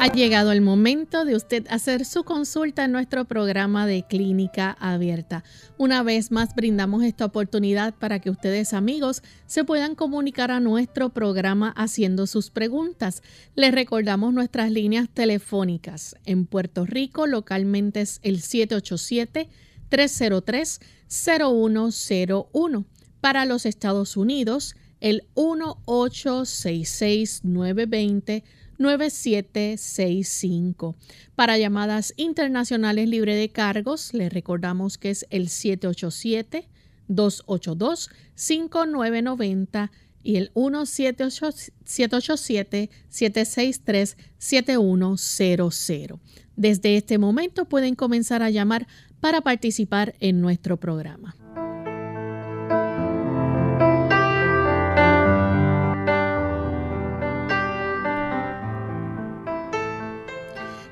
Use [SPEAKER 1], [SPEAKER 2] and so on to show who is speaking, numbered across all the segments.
[SPEAKER 1] Ha llegado el momento de usted hacer su consulta en nuestro programa de clínica abierta. Una vez más brindamos esta oportunidad para que ustedes amigos se puedan comunicar a nuestro programa haciendo sus preguntas. Les recordamos nuestras líneas telefónicas. En Puerto Rico localmente es el 787-303-0101. Para los Estados Unidos el 1866 920 9765. Para llamadas internacionales libre de cargos, les recordamos que es el 787-282-5990 y el 1787-763-7100. Desde este momento pueden comenzar a llamar para participar en nuestro programa.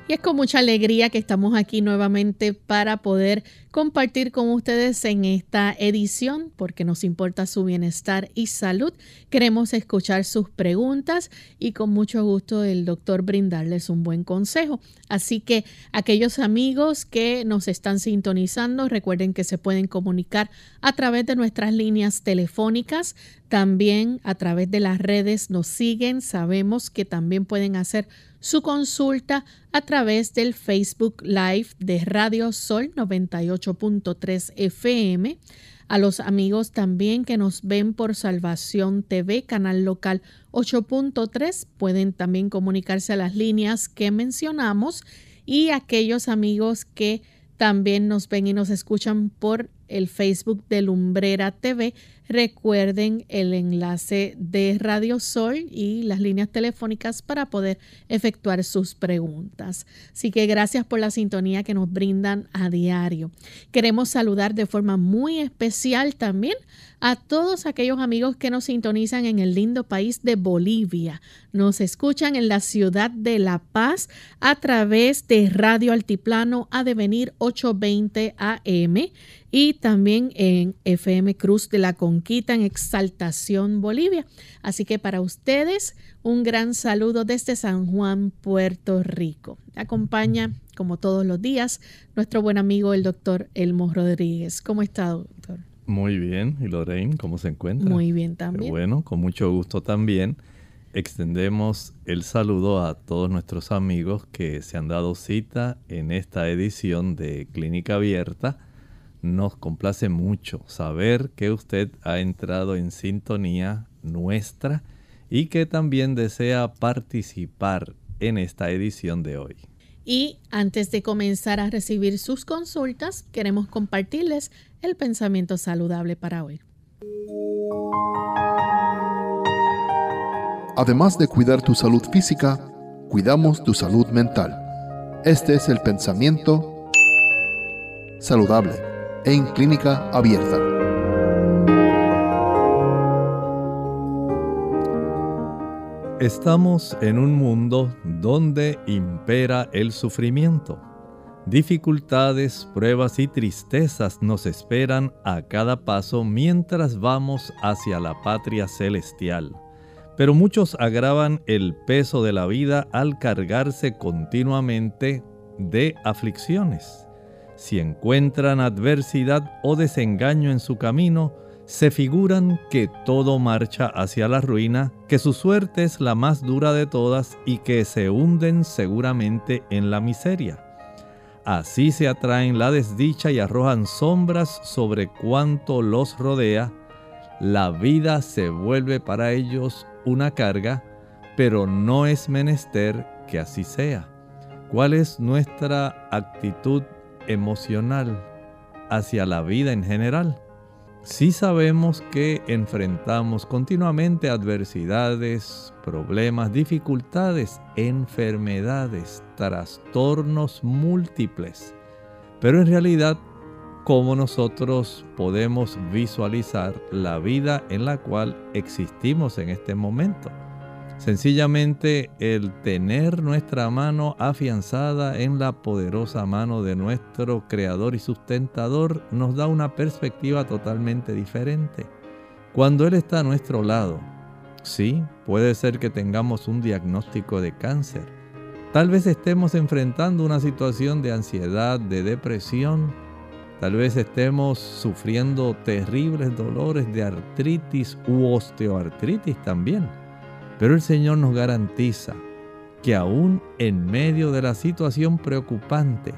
[SPEAKER 1] Y es con mucha alegría que estamos aquí nuevamente para poder compartir con ustedes en esta edición, porque nos importa su bienestar y salud. Queremos escuchar sus preguntas y con mucho gusto el doctor brindarles un buen consejo. Así que aquellos amigos que nos están sintonizando, recuerden que se pueden comunicar a través de nuestras líneas telefónicas, también a través de las redes nos siguen. Sabemos que también pueden hacer su consulta a través del Facebook Live de Radio Sol 98.3 FM. A los amigos también que nos ven por Salvación TV, canal local 8.3, pueden también comunicarse a las líneas que mencionamos y aquellos amigos que también nos ven y nos escuchan por el Facebook de Lumbrera TV. Recuerden el enlace de Radio Sol y las líneas telefónicas para poder efectuar sus preguntas. Así que gracias por la sintonía que nos brindan a diario. Queremos saludar de forma muy especial también a todos aquellos amigos que nos sintonizan en el lindo país de Bolivia. Nos escuchan en la ciudad de La Paz a través de Radio Altiplano a devenir 820 AM y también en FM Cruz de la Conquista en Exaltación, Bolivia. Así que para ustedes, un gran saludo desde San Juan, Puerto Rico. acompaña, como todos los días, nuestro buen amigo el doctor Elmo Rodríguez. ¿Cómo está, doctor?
[SPEAKER 2] Muy bien. ¿Y Lorraine, cómo se encuentra?
[SPEAKER 1] Muy bien también.
[SPEAKER 2] bueno, con mucho gusto también. Extendemos el saludo a todos nuestros amigos que se han dado cita en esta edición de Clínica Abierta nos complace mucho saber que usted ha entrado en sintonía nuestra y que también desea participar en esta edición de hoy.
[SPEAKER 1] Y antes de comenzar a recibir sus consultas, queremos compartirles el pensamiento saludable para hoy.
[SPEAKER 3] Además de cuidar tu salud física, cuidamos tu salud mental. Este es el pensamiento saludable en clínica abierta.
[SPEAKER 2] Estamos en un mundo donde impera el sufrimiento. Dificultades, pruebas y tristezas nos esperan a cada paso mientras vamos hacia la patria celestial. Pero muchos agravan el peso de la vida al cargarse continuamente de aflicciones. Si encuentran adversidad o desengaño en su camino, se figuran que todo marcha hacia la ruina, que su suerte es la más dura de todas y que se hunden seguramente en la miseria. Así se atraen la desdicha y arrojan sombras sobre cuanto los rodea. La vida se vuelve para ellos una carga, pero no es menester que así sea. ¿Cuál es nuestra actitud emocional hacia la vida en general. Si sabemos que enfrentamos continuamente adversidades, problemas, dificultades, enfermedades, trastornos múltiples. Pero en realidad, ¿cómo nosotros podemos visualizar la vida en la cual existimos en este momento? Sencillamente el tener nuestra mano afianzada en la poderosa mano de nuestro Creador y sustentador nos da una perspectiva totalmente diferente. Cuando Él está a nuestro lado, sí, puede ser que tengamos un diagnóstico de cáncer. Tal vez estemos enfrentando una situación de ansiedad, de depresión. Tal vez estemos sufriendo terribles dolores de artritis u osteoartritis también. Pero el Señor nos garantiza que aún en medio de la situación preocupante,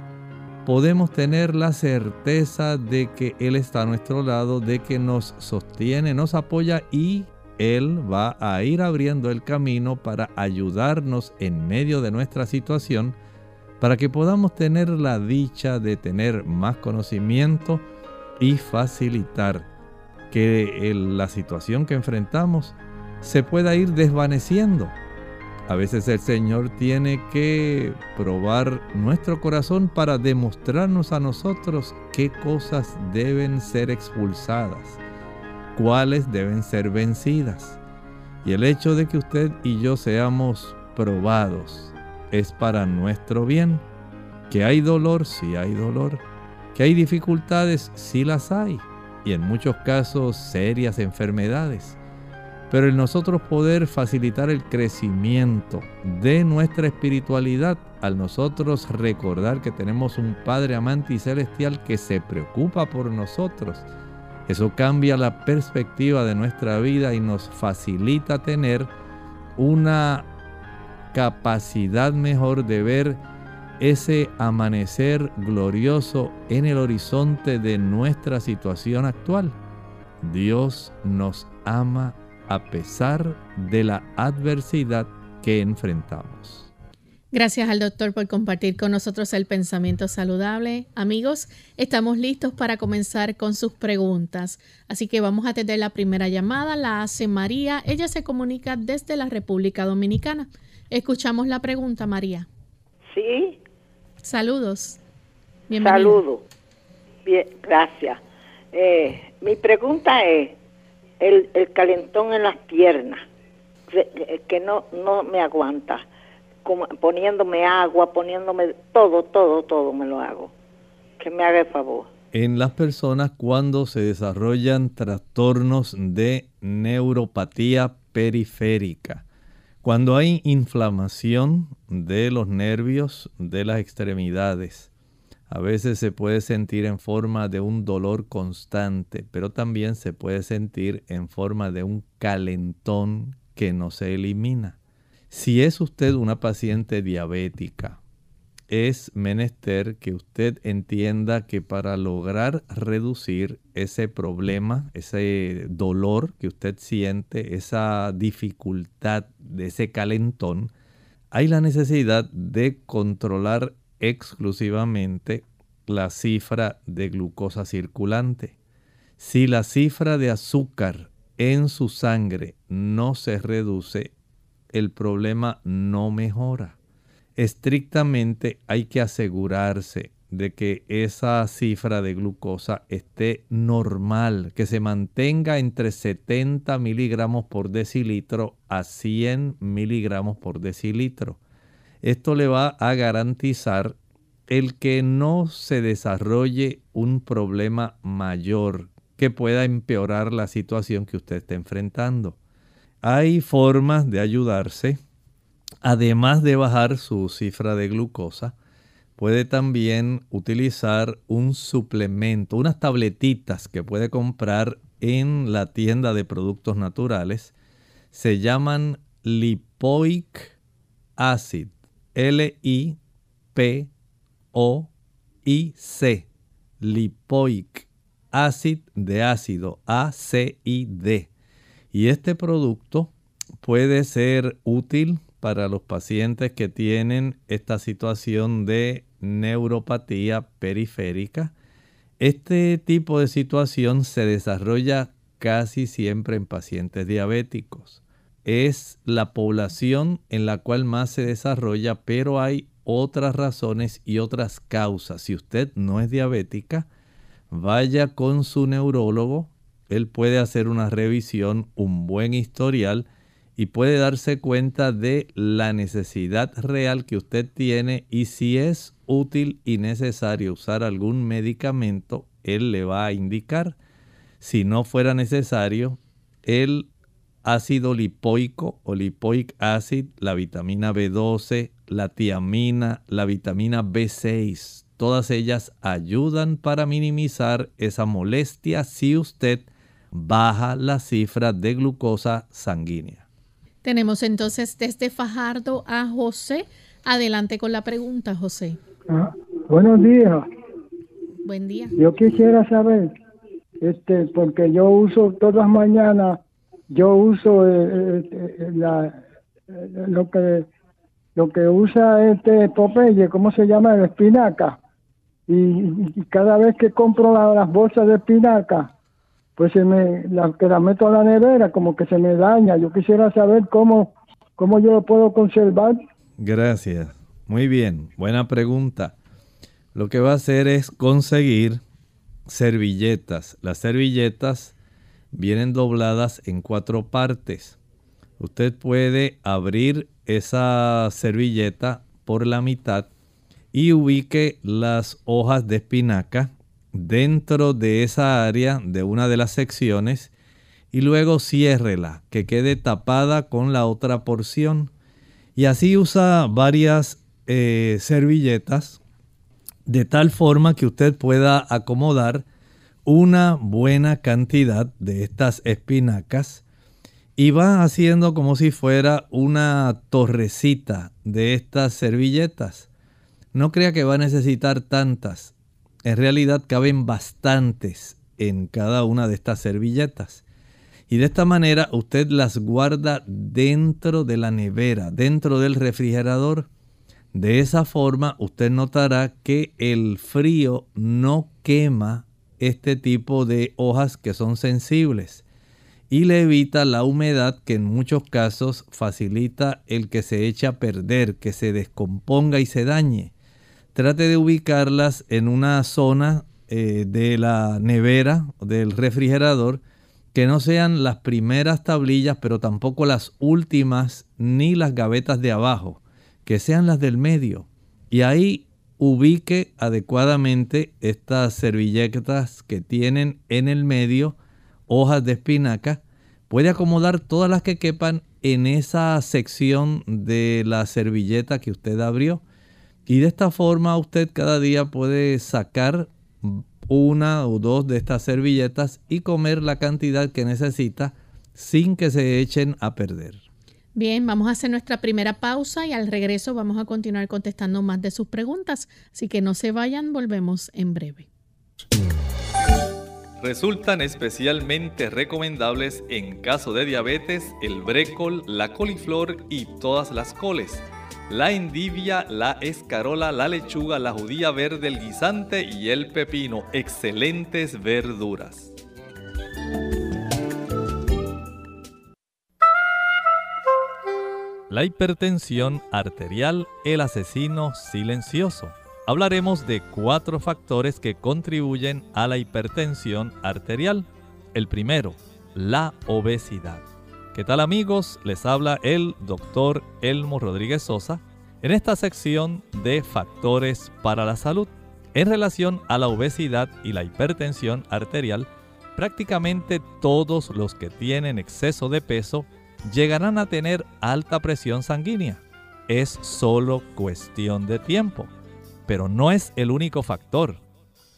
[SPEAKER 2] podemos tener la certeza de que Él está a nuestro lado, de que nos sostiene, nos apoya y Él va a ir abriendo el camino para ayudarnos en medio de nuestra situación, para que podamos tener la dicha de tener más conocimiento y facilitar que la situación que enfrentamos se pueda ir desvaneciendo. A veces el Señor tiene que probar nuestro corazón para demostrarnos a nosotros qué cosas deben ser expulsadas, cuáles deben ser vencidas. Y el hecho de que usted y yo seamos probados es para nuestro bien. Que hay dolor, sí hay dolor. Que hay dificultades, sí las hay. Y en muchos casos serias enfermedades pero el nosotros poder facilitar el crecimiento de nuestra espiritualidad, al nosotros recordar que tenemos un Padre amante y celestial que se preocupa por nosotros, eso cambia la perspectiva de nuestra vida y nos facilita tener una capacidad mejor de ver ese amanecer glorioso en el horizonte de nuestra situación actual. Dios nos ama a pesar de la adversidad que enfrentamos.
[SPEAKER 1] Gracias al doctor por compartir con nosotros el pensamiento saludable. Amigos, estamos listos para comenzar con sus preguntas. Así que vamos a tener la primera llamada. La hace María. Ella se comunica desde la República Dominicana. Escuchamos la pregunta, María.
[SPEAKER 4] Sí.
[SPEAKER 1] Saludos.
[SPEAKER 4] Saludos. Bien, gracias. Eh, mi pregunta es, el, el calentón en las piernas, que no, no me aguanta, como poniéndome agua, poniéndome todo, todo, todo me lo hago. Que me haga el favor.
[SPEAKER 2] En las personas cuando se desarrollan trastornos de neuropatía periférica, cuando hay inflamación de los nervios de las extremidades, a veces se puede sentir en forma de un dolor constante, pero también se puede sentir en forma de un calentón que no se elimina. Si es usted una paciente diabética, es menester que usted entienda que para lograr reducir ese problema, ese dolor que usted siente, esa dificultad de ese calentón, hay la necesidad de controlar exclusivamente la cifra de glucosa circulante. Si la cifra de azúcar en su sangre no se reduce, el problema no mejora. Estrictamente hay que asegurarse de que esa cifra de glucosa esté normal, que se mantenga entre 70 miligramos por decilitro a 100 miligramos por decilitro. Esto le va a garantizar el que no se desarrolle un problema mayor que pueda empeorar la situación que usted está enfrentando. Hay formas de ayudarse. Además de bajar su cifra de glucosa, puede también utilizar un suplemento, unas tabletitas que puede comprar en la tienda de productos naturales. Se llaman lipoic acid. L-I-P-O-I-C, lipoic, acid de ácido, A-C-I-D. Y este producto puede ser útil para los pacientes que tienen esta situación de neuropatía periférica. Este tipo de situación se desarrolla casi siempre en pacientes diabéticos. Es la población en la cual más se desarrolla, pero hay otras razones y otras causas. Si usted no es diabética, vaya con su neurólogo. Él puede hacer una revisión, un buen historial y puede darse cuenta de la necesidad real que usted tiene y si es útil y necesario usar algún medicamento, él le va a indicar. Si no fuera necesario, el ácido lipoico o lipoic acid, la vitamina B12, la tiamina, la vitamina B6, todas ellas ayudan para minimizar esa molestia si usted baja la cifra de glucosa sanguínea.
[SPEAKER 1] Tenemos entonces desde Fajardo a José. Adelante con la pregunta, José.
[SPEAKER 5] Ah, buenos días.
[SPEAKER 1] Buen día.
[SPEAKER 5] Yo quisiera saber, este, porque yo uso todas las mañanas, yo uso eh, eh, eh, la, lo que lo que usa este Popeye, ¿cómo se llama? La espinaca. Y, cada vez que compro las bolsas de espinaca, pues se me, la, que la meto a la nevera, como que se me daña. Yo quisiera saber cómo, cómo yo lo puedo conservar.
[SPEAKER 2] Gracias. Muy bien, buena pregunta. Lo que va a hacer es conseguir servilletas. Las servilletas vienen dobladas en cuatro partes. Usted puede abrir esa servilleta por la mitad y ubique las hojas de espinaca dentro de esa área de una de las secciones y luego ciérrela, que quede tapada con la otra porción. Y así usa varias eh, servilletas de tal forma que usted pueda acomodar una buena cantidad de estas espinacas y va haciendo como si fuera una torrecita de estas servilletas. No crea que va a necesitar tantas. En realidad caben bastantes en cada una de estas servilletas. Y de esta manera usted las guarda dentro de la nevera, dentro del refrigerador. De esa forma usted notará que el frío no quema este tipo de hojas que son sensibles y le evita la humedad que en muchos casos facilita el que se eche a perder, que se descomponga y se dañe. Trate de ubicarlas en una zona eh, de la nevera del refrigerador que no sean las primeras tablillas, pero tampoco las últimas ni las gavetas de abajo, que sean las del medio. Y ahí ubique adecuadamente estas servilletas que tienen en el medio hojas de espinaca, puede acomodar todas las que quepan en esa sección de la servilleta que usted abrió. Y de esta forma usted cada día puede sacar una o dos de estas servilletas y comer la cantidad que necesita sin que se echen a perder.
[SPEAKER 1] Bien, vamos a hacer nuestra primera pausa y al regreso vamos a continuar contestando más de sus preguntas. Así que no se vayan, volvemos en breve
[SPEAKER 2] resultan especialmente recomendables en caso de diabetes el brécol, la coliflor y todas las coles, la endivia, la escarola, la lechuga, la judía verde, el guisante y el pepino, excelentes verduras. La hipertensión arterial, el asesino silencioso hablaremos de cuatro factores que contribuyen a la hipertensión arterial. El primero, la obesidad. ¿Qué tal amigos? Les habla el doctor Elmo Rodríguez Sosa en esta sección de factores para la salud. En relación a la obesidad y la hipertensión arterial, prácticamente todos los que tienen exceso de peso llegarán a tener alta presión sanguínea. Es solo cuestión de tiempo. Pero no es el único factor.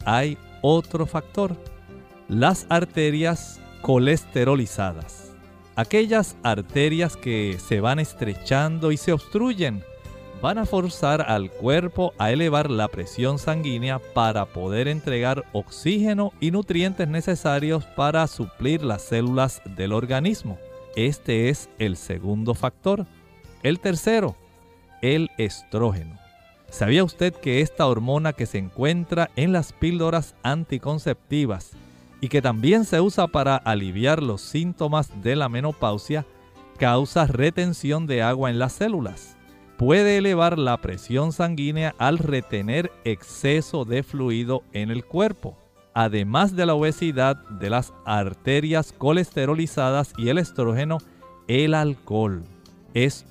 [SPEAKER 2] Hay otro factor. Las arterias colesterolizadas. Aquellas arterias que se van estrechando y se obstruyen van a forzar al cuerpo a elevar la presión sanguínea para poder entregar oxígeno y nutrientes necesarios para suplir las células del organismo. Este es el segundo factor. El tercero, el estrógeno. ¿Sabía usted que esta hormona que se encuentra en las píldoras anticonceptivas y que también se usa para aliviar los síntomas de la menopausia causa retención de agua en las células? Puede elevar la presión sanguínea al retener exceso de fluido en el cuerpo. Además de la obesidad, de las arterias colesterolizadas y el estrógeno, el alcohol es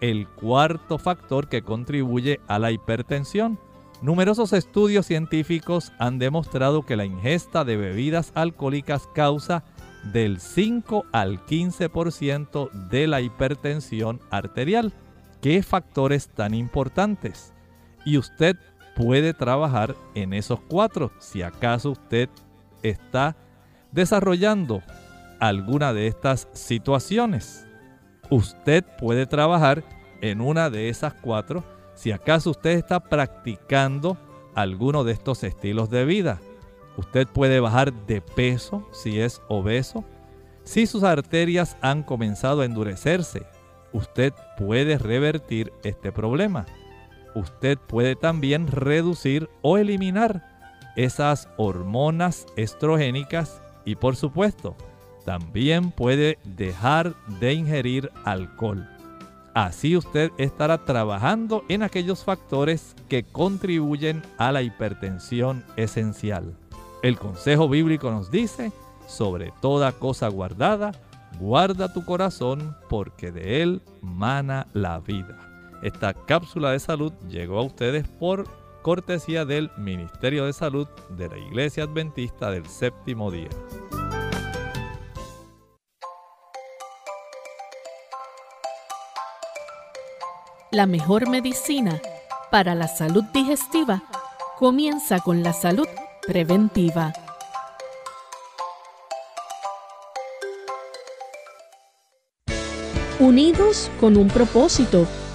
[SPEAKER 2] el cuarto factor que contribuye a la hipertensión. Numerosos estudios científicos han demostrado que la ingesta de bebidas alcohólicas causa del 5 al 15% de la hipertensión arterial. ¿Qué factores tan importantes? Y usted puede trabajar en esos cuatro si acaso usted está desarrollando alguna de estas situaciones. Usted puede trabajar en una de esas cuatro si acaso usted está practicando alguno de estos estilos de vida. Usted puede bajar de peso si es obeso. Si sus arterias han comenzado a endurecerse, usted puede revertir este problema. Usted puede también reducir o eliminar esas hormonas estrogénicas y por supuesto también puede dejar de ingerir alcohol. Así usted estará trabajando en aquellos factores que contribuyen a la hipertensión esencial. El consejo bíblico nos dice, sobre toda cosa guardada, guarda tu corazón porque de él mana la vida. Esta cápsula de salud llegó a ustedes por cortesía del Ministerio de Salud de la Iglesia Adventista del Séptimo Día.
[SPEAKER 1] La mejor medicina para la salud digestiva comienza con la salud preventiva. Unidos con un propósito,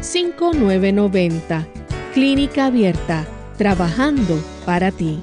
[SPEAKER 1] 787-282-5990. Clínica Abierta, trabajando para ti.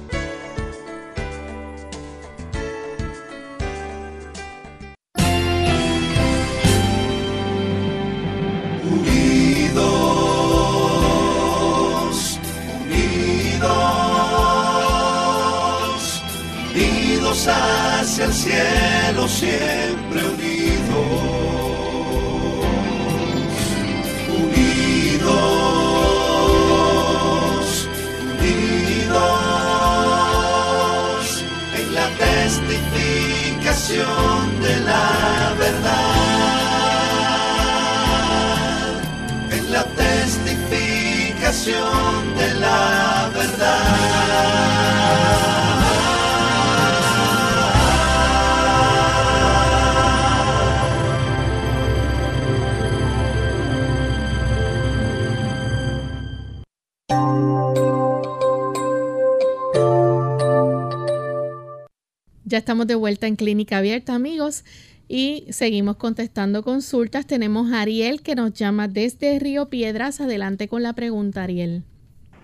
[SPEAKER 1] Ya estamos de vuelta en Clínica Abierta, amigos, y seguimos contestando consultas. Tenemos a Ariel que nos llama desde Río Piedras. Adelante con la pregunta, Ariel.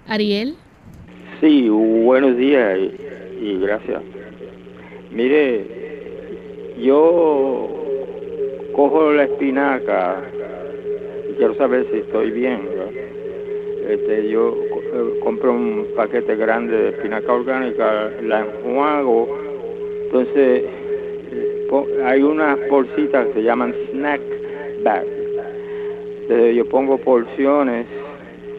[SPEAKER 1] Ariel.
[SPEAKER 6] Sí, buenos días y, gracias. Mire, yo cojo la espinaca y quiero saber si estoy bien. Este, yo eh, compro un paquete grande de espinaca orgánica, la enjuago entonces, hay unas bolsitas que se llaman snack bag. Entonces, yo pongo porciones,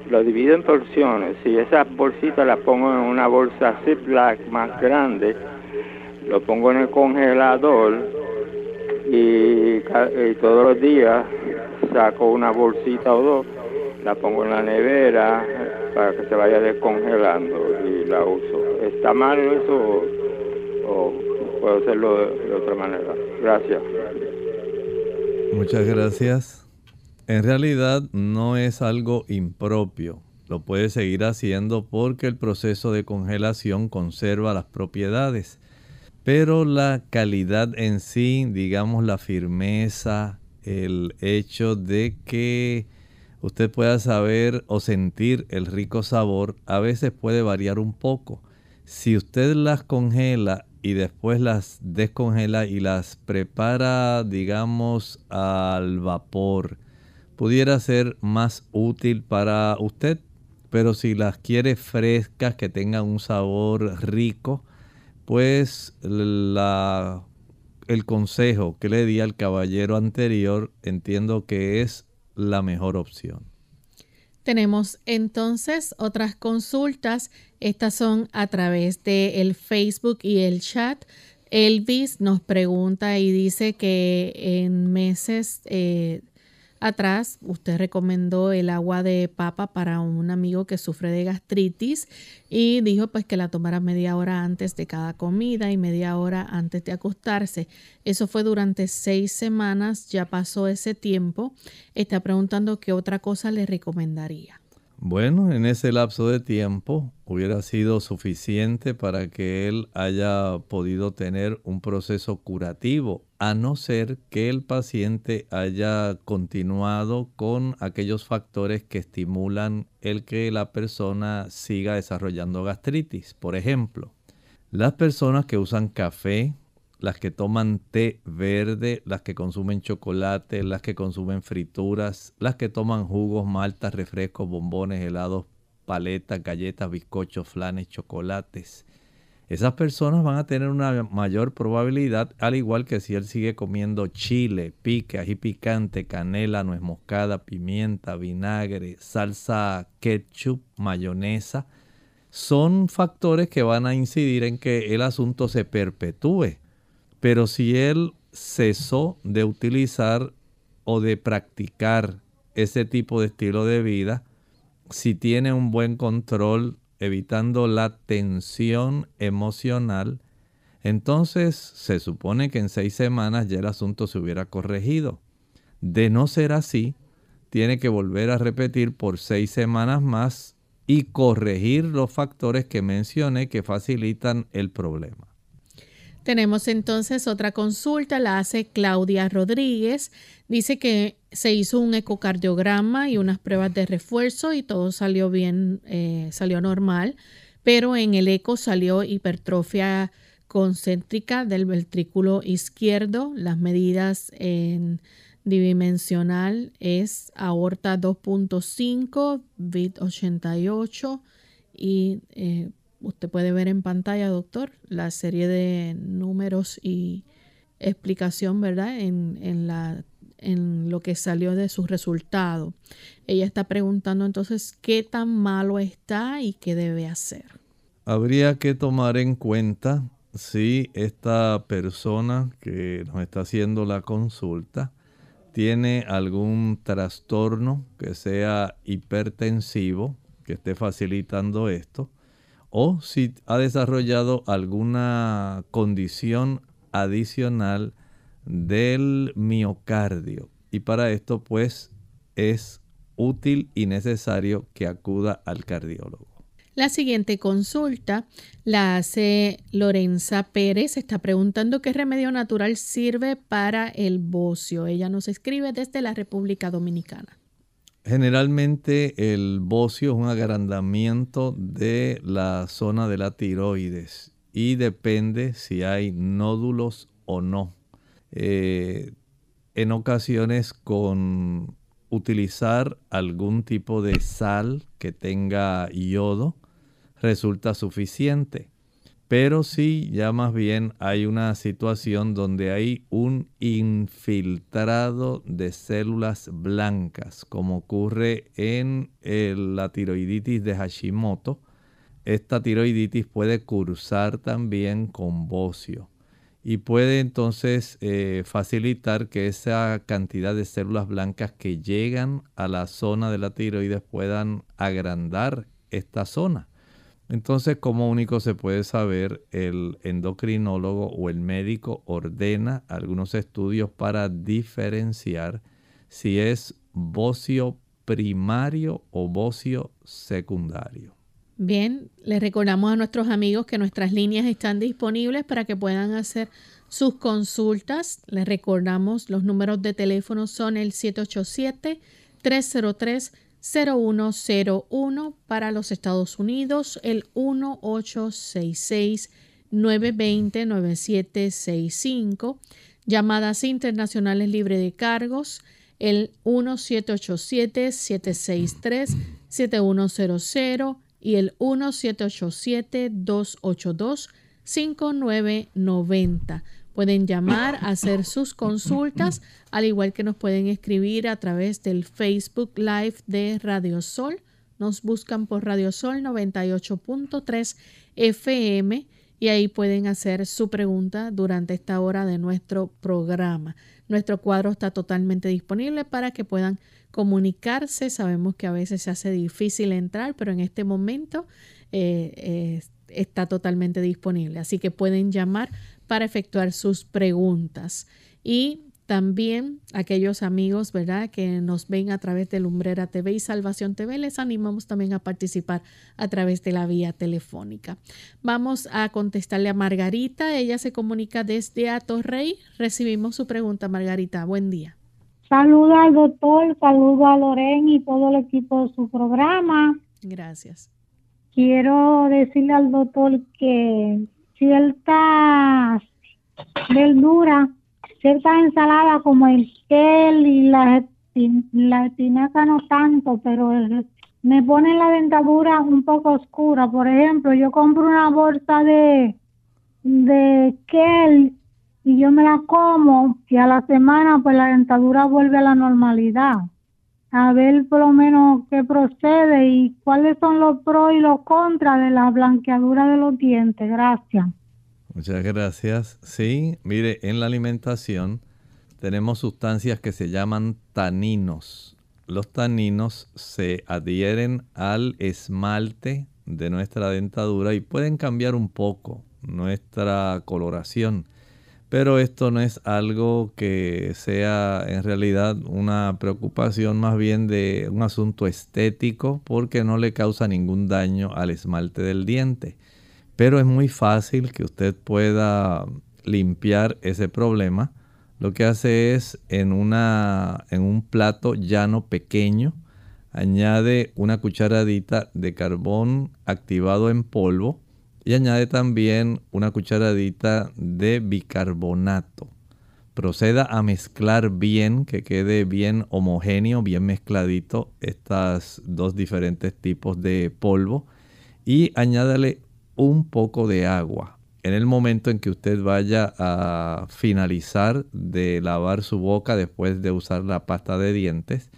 [SPEAKER 6] lo divido en porciones. Si esas bolsitas las pongo en una bolsa Ziploc más grande, lo pongo en el congelador y, todos los días saco una bolsita o dos, la pongo en la nevera para que se vaya descongelando y la uso. ¿Está mal eso o puedo hacerlo de, otra manera. Gracias.
[SPEAKER 2] Muchas gracias. En realidad no es algo impropio. lo puede seguir haciendo porque el proceso de congelación conserva las propiedades. Pero la calidad en sí, digamos la firmeza, el hecho de que usted pueda saber o sentir el rico sabor, a veces puede variar un poco. Si usted las congela y después las descongela y las prepara, digamos, al vapor, pudiera ser más útil para usted. Pero si las quiere frescas, que tengan un sabor rico, pues la, el consejo que le di al caballero anterior entiendo que es la mejor opción.
[SPEAKER 1] Tenemos entonces otras consultas. Estas son a través de el Facebook y el chat. Elvis nos pregunta y dice que en meses eh, atrás usted recomendó el agua de papa para un amigo que sufre de gastritis y dijo pues que la tomara media hora antes de cada comida y media hora antes de acostarse. Eso fue durante seis semanas, ya pasó ese tiempo. Está preguntando qué otra cosa le recomendaría.
[SPEAKER 2] Bueno, en ese lapso de tiempo hubiera sido suficiente para que él haya podido tener un proceso curativo, a no ser que el paciente haya continuado con aquellos factores que estimulan el que la persona siga desarrollando gastritis. Por ejemplo, las personas que usan café, las que toman té verde, las que consumen chocolate, las que consumen frituras, las que toman jugos, maltas, refrescos, bombones, helados, paletas, galletas, bizcochos, flanes, chocolates. Esas personas van a tener una mayor probabilidad, al igual que si él sigue comiendo chile, pique, ají picante, canela, nuez moscada, pimienta, vinagre, salsa ketchup, mayonesa, son factores que van a incidir en que el asunto se perpetúe. Pero si él cesó de utilizar o de practicar ese tipo de estilo de vida, si tiene un buen control evitando la tensión emocional, entonces se supone que en seis semanas ya el asunto se hubiera corregido. De no ser así, tiene que volver a repetir por seis semanas más y corregir los factores que mencioné que facilitan el problema.
[SPEAKER 1] Tenemos entonces otra consulta, la hace Claudia Rodríguez. Dice que se hizo un ecocardiograma y unas pruebas de refuerzo y todo salió bien, eh, salió normal, pero en el eco salió hipertrofia concéntrica del ventrículo izquierdo. Las medidas en dimensional es aorta 2.5, bit 88 y eh, Usted puede ver en pantalla, doctor, la serie de números y explicación, ¿verdad? En, la, en lo que salió de sus resultados. Ella está preguntando entonces qué tan malo está y qué debe hacer.
[SPEAKER 2] Habría que tomar en cuenta si esta persona que nos está haciendo la consulta tiene algún trastorno que sea hipertensivo, que esté facilitando esto o si ha desarrollado alguna condición adicional del miocardio. Y para esto pues es útil y necesario que acuda al cardiólogo.
[SPEAKER 1] La siguiente consulta la hace Lorenza Pérez. Está preguntando qué remedio natural sirve para el bocio. Ella nos escribe desde la República Dominicana.
[SPEAKER 2] Generalmente el bocio es un agrandamiento de la zona de la tiroides y depende si hay nódulos o no. Eh, en ocasiones con utilizar algún tipo de sal que tenga yodo resulta suficiente. Pero sí, ya más bien hay una situación donde hay un infiltrado de células blancas, como ocurre en la tiroiditis de Hashimoto. Esta tiroiditis puede cursar también con bocio y puede entonces eh, facilitar que esa cantidad de células blancas que llegan a la zona de la tiroides puedan agrandar esta zona. Entonces, como único se puede saber, el endocrinólogo o el médico ordena algunos estudios para diferenciar si es bocio primario o bocio secundario.
[SPEAKER 1] Bien, les recordamos a nuestros amigos que nuestras líneas están disponibles para que puedan hacer sus consultas. Les recordamos los números de teléfono son el 787-303-0101 para los Estados Unidos, el 1866 920 9765 llamadas internacionales libre de cargos, el 1787-763-7100 y el 1787-282-5990. Pueden llamar, hacer sus consultas, al igual que nos pueden escribir a través del Facebook Live de Radio Sol. Nos buscan por Radio Sol 98.3 FM y ahí pueden hacer su pregunta durante esta hora de nuestro programa. Nuestro cuadro está totalmente disponible para que puedan comunicarse. Sabemos que a veces se hace difícil entrar, pero en este momento eh, está totalmente disponible. Así que pueden llamar para efectuar sus preguntas. Y también aquellos amigos, ¿verdad?, que nos ven a través de Lumbrera TV y Salvación TV, les animamos también a participar a través de la vía telefónica. Vamos a contestarle a Margarita. Ella se comunica desde Atorrey. Recibimos su pregunta, Margarita. Buen día.
[SPEAKER 7] Saludo al doctor, saludo a Loren y todo el equipo de su programa.
[SPEAKER 1] Gracias.
[SPEAKER 7] Quiero decirle al doctor que ciertas verduras ciertas ensaladas como el gel y la, la espinaca no tanto, pero me ponen la dentadura un poco oscura. Por ejemplo, yo compro una bolsa de, de gel y yo me la como y a la semana pues la dentadura vuelve a la normalidad. A ver por lo menos qué procede y cuáles son los pros y los contras de la blanqueadura de los dientes. Gracias.
[SPEAKER 2] Muchas gracias. Sí, mire, en la alimentación tenemos sustancias que se llaman taninos. Los taninos se adhieren al esmalte de nuestra dentadura y pueden cambiar un poco nuestra coloración. Pero esto no es algo que sea en realidad una preocupación más bien de un asunto estético porque no le causa ningún daño al esmalte del diente. Pero es muy fácil que usted pueda limpiar ese problema. Lo que hace es en, una, en un plato llano pequeño, añade una cucharadita de carbón activado en polvo y añade también una cucharadita de bicarbonato. Proceda a mezclar bien, que quede bien homogéneo, bien mezcladito estos dos diferentes tipos de polvo y añádale un poco de agua. En el momento en que usted vaya a finalizar de lavar su boca después de usar la pasta de dientes,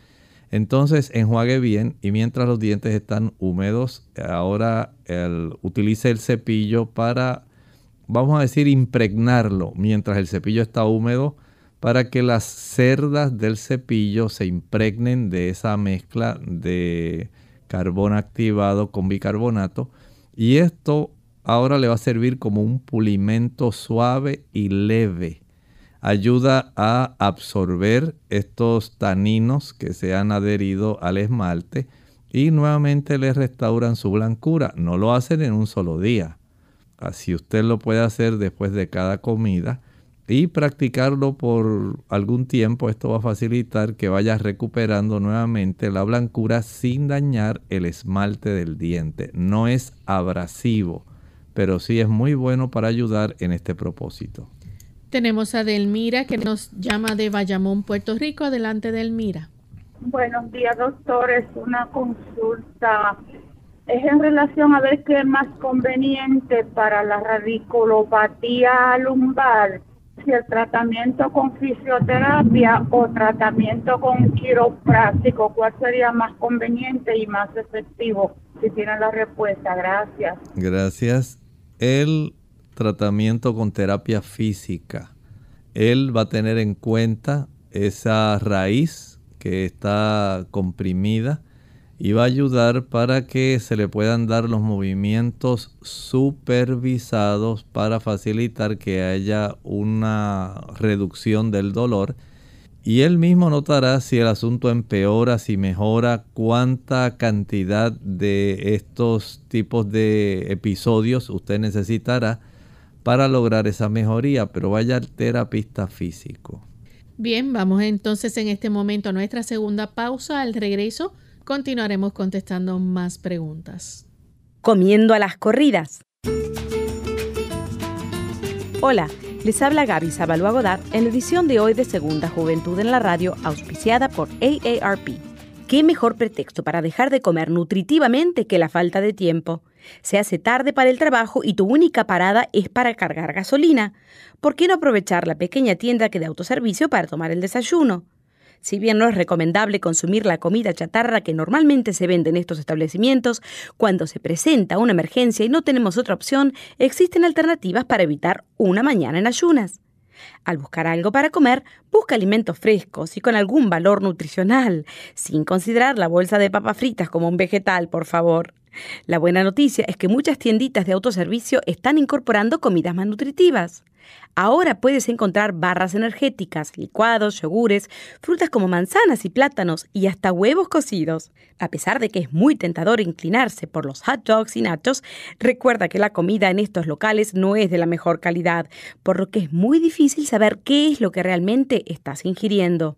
[SPEAKER 2] entonces enjuague bien y mientras los dientes están húmedos, ahora utilice el cepillo para, vamos a decir, impregnarlo mientras el cepillo está húmedo para que las cerdas del cepillo se impregnen de esa mezcla de carbón activado con bicarbonato y esto ahora le va a servir como un pulimento suave y leve. Ayuda a absorber estos taninos que se han adherido al esmalte y nuevamente le restauran su blancura. No lo hacen en un solo día. Así usted lo puede hacer después de cada comida y practicarlo por algún tiempo. Esto va a facilitar que vaya recuperando nuevamente la blancura sin dañar el esmalte del diente. No es abrasivo, pero sí es muy bueno para ayudar en este propósito.
[SPEAKER 1] Tenemos a Delmira que nos llama de Bayamón, Puerto Rico. Adelante, Delmira.
[SPEAKER 8] Buenos días, doctores. Una consulta. Es en relación a ver qué es más conveniente para la radiculopatía lumbar si el tratamiento con fisioterapia o tratamiento con quiropráctico, ¿cuál sería más conveniente y más efectivo? Si tienen la respuesta, gracias.
[SPEAKER 2] Gracias. El tratamiento con terapia física, él va a tener en cuenta esa raíz que está comprimida y va a ayudar para que se le puedan dar los movimientos supervisados para facilitar que haya una reducción del dolor y él mismo notará si el asunto empeora, si mejora, cuánta cantidad de estos tipos de episodios usted necesitará para lograr esa mejoría, pero vaya al terapista físico.
[SPEAKER 1] Bien, vamos entonces en este momento a nuestra segunda pausa. Al regreso continuaremos contestando más preguntas.
[SPEAKER 9] Comiendo a las corridas. Hola, les habla Gaby Zabalúa Godard en la edición de hoy de Segunda Juventud en la Radio, auspiciada por AARP. ¿Qué mejor pretexto para dejar de comer nutritivamente que la falta de tiempo? Se hace tarde para el trabajo y tu única parada es para cargar gasolina. ¿Por qué no aprovechar la pequeña tienda que de autoservicio para tomar el desayuno? Si bien no es recomendable consumir la comida chatarra que normalmente se vende en estos establecimientos, cuando se presenta una emergencia y no tenemos otra opción, existen alternativas para evitar una mañana en ayunas. Al buscar algo para comer, busca alimentos frescos y con algún valor nutricional, sin considerar la bolsa de papas fritas como un vegetal, por favor. La buena noticia es que muchas tienditas de autoservicio están incorporando comidas más nutritivas. Ahora puedes encontrar barras energéticas, licuados, yogures, frutas como manzanas y plátanos y hasta huevos cocidos. A pesar de que es muy tentador inclinarse por los hot dogs y nachos, recuerda que la comida en estos locales no es de la mejor calidad, por lo que es muy difícil saber qué es lo que realmente estás ingiriendo.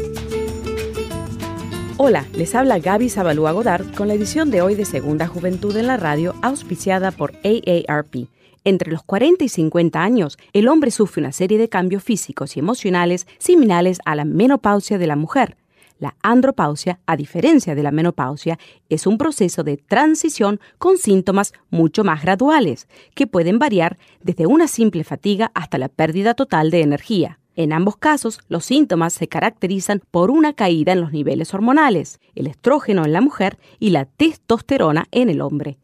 [SPEAKER 9] Hola, les habla Gaby Zabalúa Godard con la edición de hoy de Segunda Juventud en la Radio, auspiciada por AARP. Entre los 40 y 50 años, el hombre sufre una serie de cambios físicos y emocionales similares a la menopausia de la mujer. La andropausia, a diferencia de la menopausia, es un proceso de transición con síntomas mucho más graduales, que pueden variar desde una simple fatiga hasta la pérdida total de energía. En ambos casos, los síntomas se caracterizan por una caída en los niveles hormonales, el estrógeno en la mujer y la testosterona en el hombre.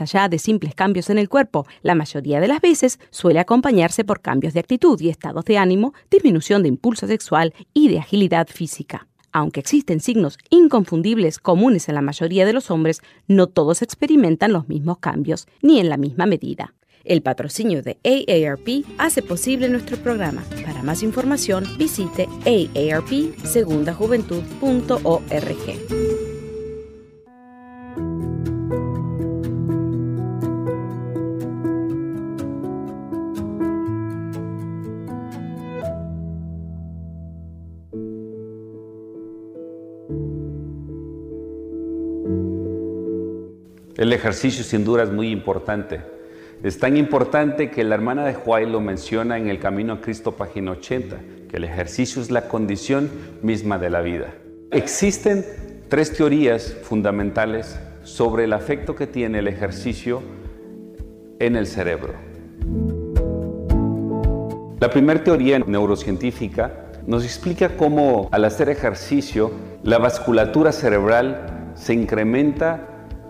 [SPEAKER 9] allá de simples cambios en el cuerpo. La mayoría de las veces suele acompañarse por cambios de actitud y estados de ánimo, disminución de impulso sexual y de agilidad física. Aunque existen signos inconfundibles comunes en la mayoría de los hombres, no todos experimentan los mismos cambios, ni en la misma medida. El patrocinio de AARP hace posible nuestro programa. Para más información, visite aarpsegundajuventud.org.
[SPEAKER 10] El ejercicio sin duda es muy importante. Es tan importante que la hermana de Juárez lo menciona en el Camino a Cristo, página 80, que el ejercicio es la condición misma de la vida. Existen tres teorías fundamentales sobre el afecto que tiene el ejercicio en el cerebro. La primera teoría neurocientífica nos explica cómo al hacer ejercicio la vasculatura cerebral se incrementa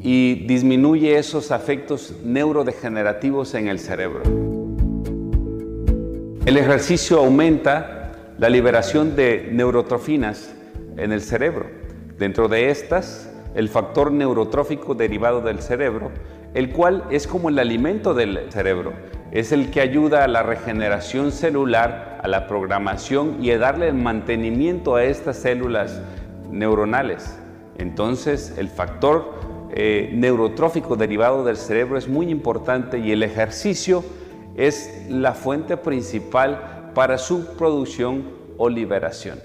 [SPEAKER 10] y disminuye esos afectos neurodegenerativos en el cerebro. El ejercicio aumenta la liberación de neurotrofinas en el cerebro. Dentro de estas el factor neurotrófico derivado del cerebro, el cual es como el alimento del cerebro. Es el que ayuda a la regeneración celular, a la programación y a darle el mantenimiento a estas células neuronales. Entonces, el factor eh, neurotrófico derivado del cerebro es muy importante y el ejercicio es la fuente principal para su producción o liberación.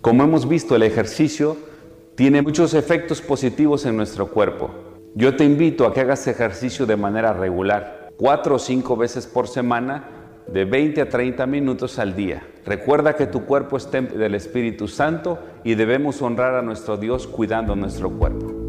[SPEAKER 10] Como hemos visto, el ejercicio tiene muchos efectos positivos en nuestro cuerpo. Yo te invito a que hagas ejercicio de manera regular, cuatro o cinco veces por semana, de 20 a 30 minutos al día. Recuerda que tu cuerpo es del Espíritu Santo y debemos honrar a nuestro Dios cuidando nuestro cuerpo.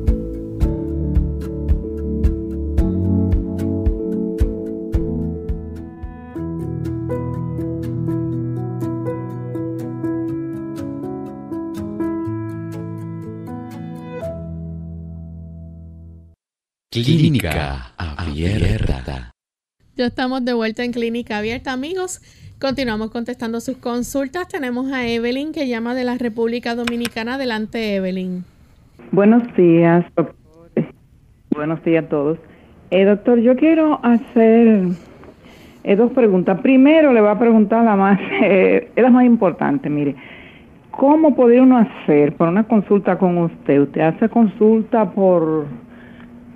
[SPEAKER 11] Clínica Abierta.
[SPEAKER 1] Ya estamos de vuelta en Clínica Abierta, amigos. Continuamos contestando sus consultas. Tenemos a Evelyn que llama de la República Dominicana. Adelante, Evelyn.
[SPEAKER 12] Buenos días, doctor. Buenos días a todos. Eh, doctor, yo quiero hacer eh, dos preguntas. Primero le voy a preguntar la más, eh, es la más importante, mire. ¿Cómo podría uno hacer por una consulta con usted? ¿Usted hace consulta por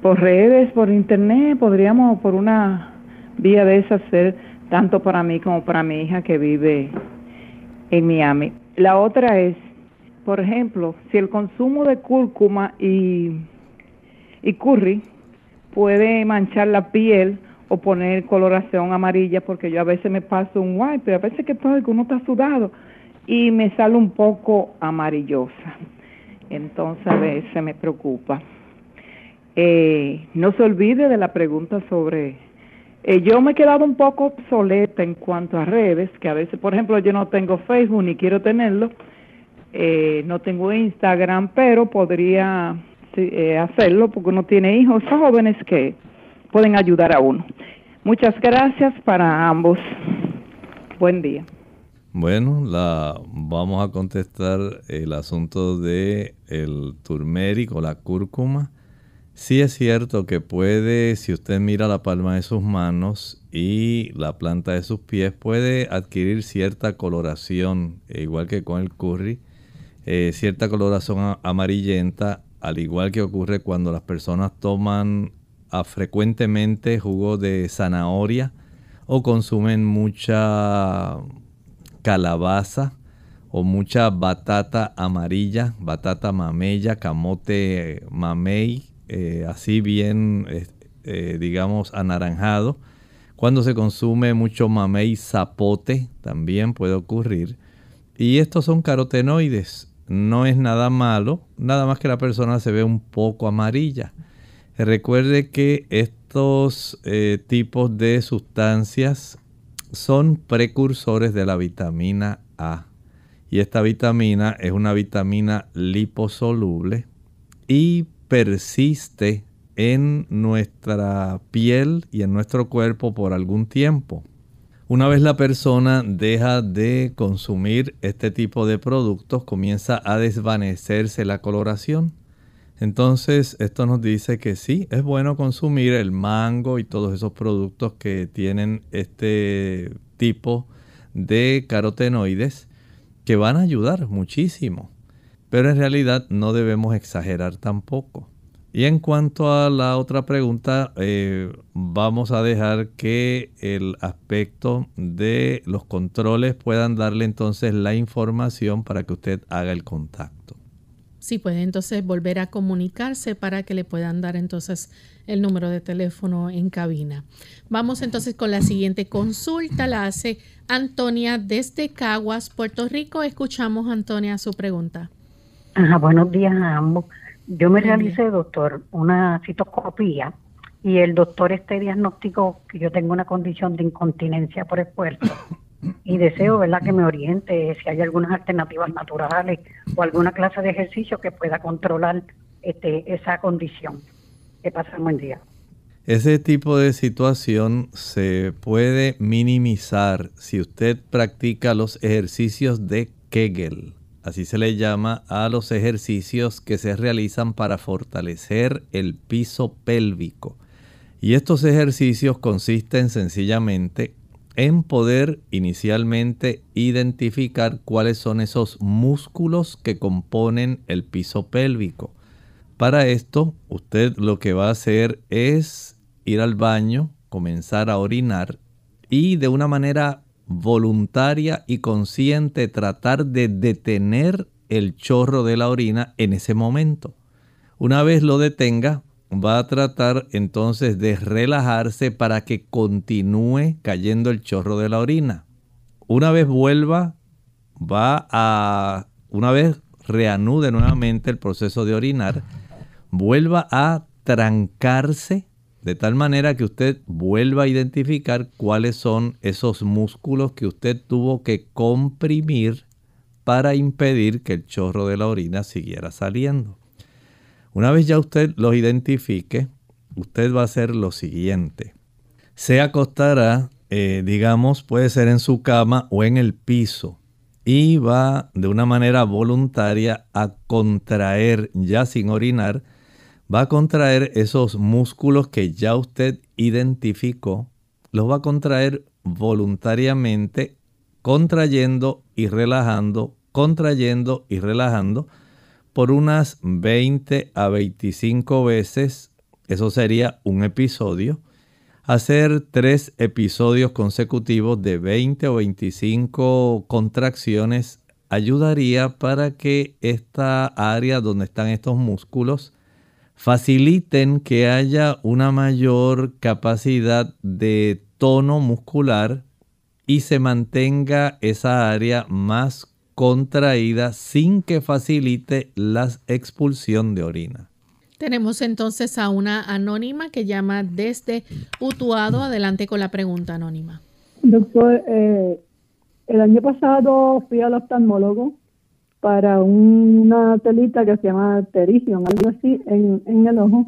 [SPEAKER 12] por redes, por internet, podríamos por una vía de esa hacer tanto para mí como para mi hija que vive en Miami. La otra es, por ejemplo, si el consumo de cúrcuma y, curry puede manchar la piel o poner coloración amarilla, porque yo a veces me paso un wipe, a veces que todo uno está sudado y me sale un poco amarillosa. Entonces a veces me preocupa. Eh, no se olvide de la pregunta sobre... Eh, yo me he quedado un poco obsoleta en cuanto a redes, que a veces, por ejemplo, yo no tengo Facebook ni quiero tenerlo, eh, no tengo Instagram, pero podría hacerlo porque uno tiene hijos jóvenes que pueden ayudar a uno. Muchas gracias para ambos. Buen día.
[SPEAKER 2] Bueno, la vamos a contestar el asunto de el turmérico, la cúrcuma Sí es cierto que puede, si usted mira la palma de sus manos y la planta de sus pies, puede adquirir cierta coloración, e igual que con el curry, eh, cierta coloración amarillenta, al igual que ocurre cuando las personas toman ah, frecuentemente jugo de zanahoria o consumen mucha calabaza o mucha batata amarilla, batata mamella, camote mamey, eh, así bien, eh, digamos, anaranjado. Cuando se consume mucho mamey zapote, también puede ocurrir. Y estos son carotenoides. No es nada malo, nada más que la persona se ve un poco amarilla. Recuerde que estos eh, tipos de sustancias son precursores de la vitamina A. Y esta vitamina es una vitamina liposoluble y persiste en nuestra piel y en nuestro cuerpo por algún tiempo. Una vez la persona deja de consumir este tipo de productos, comienza a desvanecerse la coloración. Entonces, esto nos dice que sí, es bueno consumir el mango y todos esos productos que tienen este tipo de carotenoides que van a ayudar muchísimo pero en realidad no debemos exagerar tampoco. Y en cuanto a la otra pregunta, eh, vamos a dejar que el aspecto de los controles puedan darle entonces la información para que usted haga el contacto.
[SPEAKER 1] Sí, puede entonces volver a comunicarse para que le puedan dar entonces el número de teléfono en cabina. Vamos entonces con la siguiente consulta. La hace Antonia desde Caguas, Puerto Rico. Escuchamos, Antonia, su pregunta.
[SPEAKER 13] Ajá, buenos días a ambos. Yo me realicé, doctor, una citoscopía y el doctor este diagnosticó que yo tengo una condición de incontinencia por esfuerzo y deseo, ¿verdad?, que me oriente si hay algunas alternativas naturales o alguna clase de ejercicio que pueda controlar este, esa condición. Que pase un buen día.
[SPEAKER 2] Ese tipo de situación se puede minimizar si usted practica los ejercicios de Kegel. Así se le llama a los ejercicios que se realizan para fortalecer el piso pélvico. Y estos ejercicios consisten sencillamente en poder inicialmente identificar cuáles son esos músculos que componen el piso pélvico. Para esto, usted lo que va a hacer es ir al baño, comenzar a orinar y de una manera voluntaria y consciente tratar de detener el chorro de la orina en ese momento. Una vez lo detenga, va a tratar entonces de relajarse para que continúe cayendo el chorro de la orina. Una vez vuelva, va a, una vez reanude nuevamente el proceso de orinar, vuelva a trancarse de tal manera que usted vuelva a identificar cuáles son esos músculos que usted tuvo que comprimir para impedir que el chorro de la orina siguiera saliendo. Una vez ya usted los identifique, usted va a hacer lo siguiente. Se acostará, eh, digamos, puede ser en su cama o en el piso, y va de una manera voluntaria a contraer, ya sin orinar, va a contraer esos músculos que ya usted identificó, los va a contraer voluntariamente, contrayendo y relajando, contrayendo y relajando por unas 20 a 25 veces. Eso sería un episodio. Hacer tres episodios consecutivos de 20 o 25 contracciones ayudaría para que esta área donde están estos músculos faciliten que haya una mayor capacidad de tono muscular y se mantenga esa área más contraída sin que facilite la expulsión de orina.
[SPEAKER 1] Tenemos entonces a una anónima que llama desde Utuado. Adelante con la pregunta anónima.
[SPEAKER 14] Doctor, eh, el año pasado fui al oftalmólogo para una telita que se llama terigion, algo así, en, el ojo.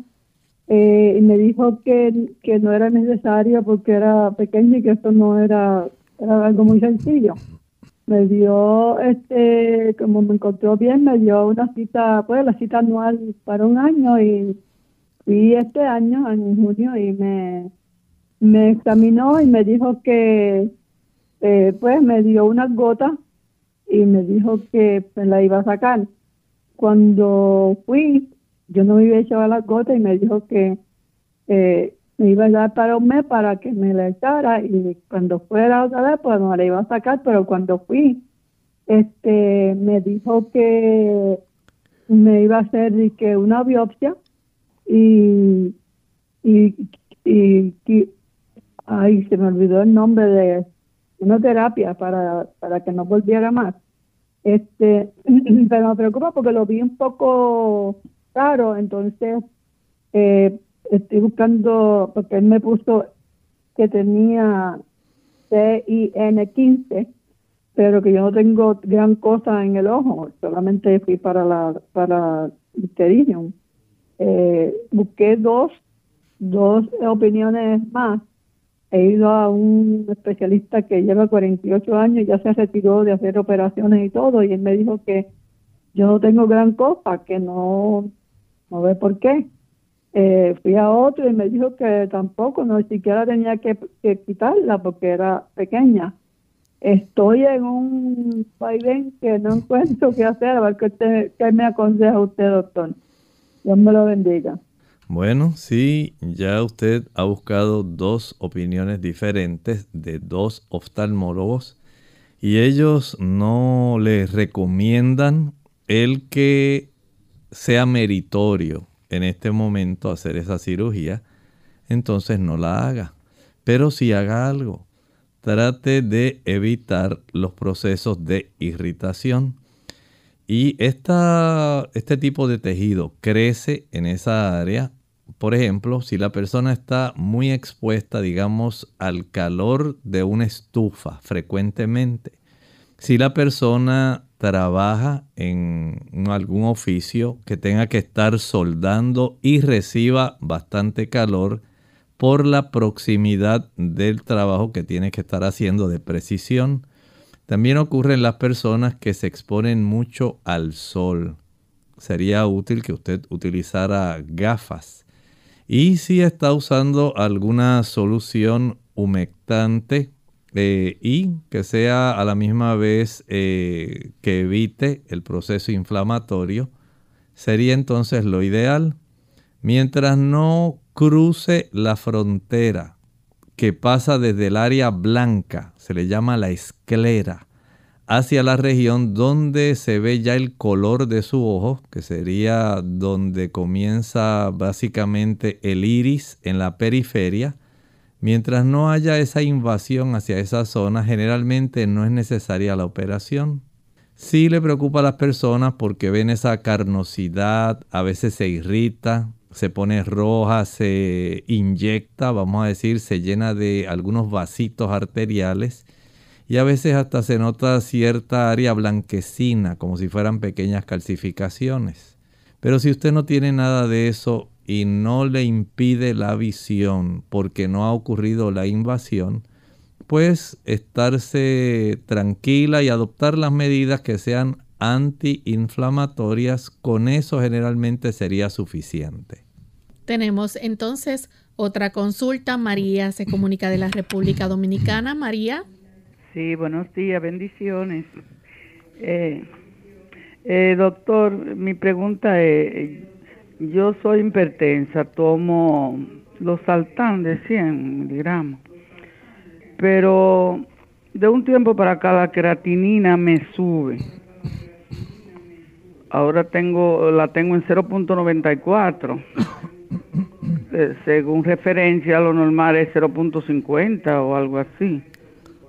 [SPEAKER 14] Eh, y me dijo que, no era necesario porque era pequeño y que esto no era, era algo muy sencillo. Me dio, este, como me encontró bien, me dio una cita, pues la cita anual para un año y fui este año, en junio, y me, me examinó y me dijo que, eh, pues me dio unas gotas y me dijo que me la iba a sacar. Cuando fui, yo no me iba a echar las gotas y me dijo que eh, me iba a dar para un mes para que me la echara y cuando fuera otra vez pues me la iba a sacar, pero cuando fui, este, me dijo que me iba a hacer que una biopsia y, y, y, y ay, se me olvidó el nombre de una terapia para, para que no volviera más. Este, pero me preocupa porque lo vi un poco raro, entonces eh, estoy buscando, porque él me puso que tenía CIN15, pero que yo no tengo gran cosa en el ojo, solamente fui para la para eh, busqué dos, dos opiniones más he ido a un especialista que lleva 48 años, y ya se retiró de hacer operaciones y todo, y él me dijo que yo no tengo gran cosa, que no, no ve por qué. Eh, fui a otro y me dijo que tampoco, no siquiera tenía que, quitarla porque era pequeña. Estoy en un vaivén que no encuentro qué hacer, a ver qué, qué me aconseja usted, doctor. Dios me lo bendiga.
[SPEAKER 2] Bueno, sí, ya usted ha buscado dos opiniones diferentes de dos oftalmólogos y ellos no le recomiendan el que sea meritorio en este momento hacer esa cirugía, entonces no la haga. Pero si haga algo, trate de evitar los procesos de irritación. Y esta, este tipo de tejido crece en esa área por ejemplo, si la persona está muy expuesta, digamos, al calor de una estufa frecuentemente, si la persona trabaja en algún oficio que tenga que estar soldando y reciba bastante calor por la proximidad del trabajo que tiene que estar haciendo de precisión, También ocurre en las personas que se exponen mucho al sol. Sería útil que usted utilizara gafas. Y si está usando alguna solución humectante eh, y que sea a la misma vez eh, que evite el proceso inflamatorio, sería entonces lo ideal. Mientras no cruce la frontera que pasa desde el área blanca, se le llama la esclera, hacia la región donde se ve ya el color de su ojo, que sería donde comienza básicamente el iris en la periferia. Mientras no haya esa invasión hacia esa zona, generalmente no es necesaria la operación. Sí le preocupa a las personas porque ven esa carnosidad, a veces se irrita, se pone roja, se inyecta, vamos a decir, se llena de algunos vasitos arteriales y a veces hasta se nota cierta área blanquecina, como si fueran pequeñas calcificaciones. Pero si usted no tiene nada de eso y no le impide la visión porque no ha ocurrido la invasión, pues estarse tranquila y adoptar las medidas que sean antiinflamatorias, con eso generalmente sería suficiente.
[SPEAKER 1] Tenemos entonces otra consulta. María se comunica de la República Dominicana. María.
[SPEAKER 15] Sí, buenos días, bendiciones. Eh, eh, doctor, mi pregunta es, yo soy hipertensa, tomo los saltán de 100 miligramos, pero de un tiempo para acá la creatinina me sube. Ahora tengo la tengo en 0.94 eh, según referencia, lo normal es 0.50 o algo así.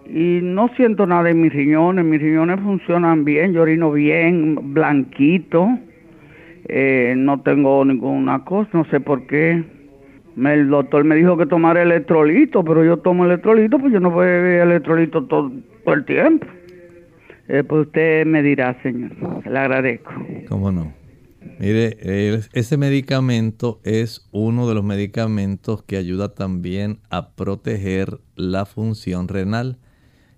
[SPEAKER 15] Y no siento nada en mis riñones, mis riñones funcionan bien, yo orino bien, blanquito, eh, no tengo ninguna cosa, no sé por qué. el doctor me dijo que tomara electrolito, pero yo tomo electrolito, pues yo no a beber electrolito todo, todo el tiempo. Eh, pues usted me dirá, señor, le agradezco.
[SPEAKER 2] ¿Cómo no? Mire, ese medicamento es uno de los medicamentos que ayuda también a proteger la función renal.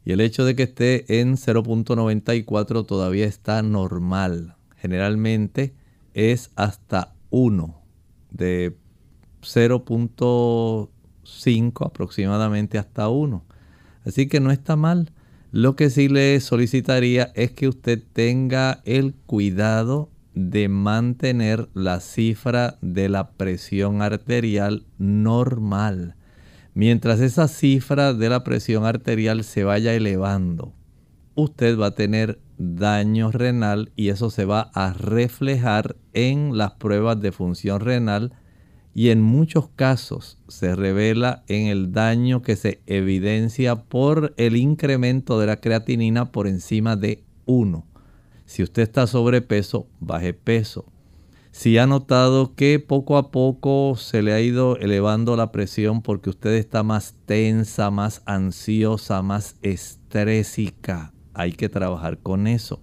[SPEAKER 2] Y el hecho de que esté en 0.94 todavía está normal. Generalmente es hasta 1, de 0.5 aproximadamente hasta 1. Así que no está mal. Lo que sí le solicitaría es que usted tenga el cuidado de mantener la cifra de la presión arterial normal. Mientras esa cifra de la presión arterial se vaya elevando, usted va a tener daño renal y eso se va a reflejar en las pruebas de función renal y en muchos casos se revela en el daño que se evidencia por el incremento de la creatinina por encima de 1. Si usted está sobrepeso, baje peso. Si ha notado que poco a poco se le ha ido elevando la presión porque usted está más tensa, más ansiosa, más estrésica, hay que trabajar con eso.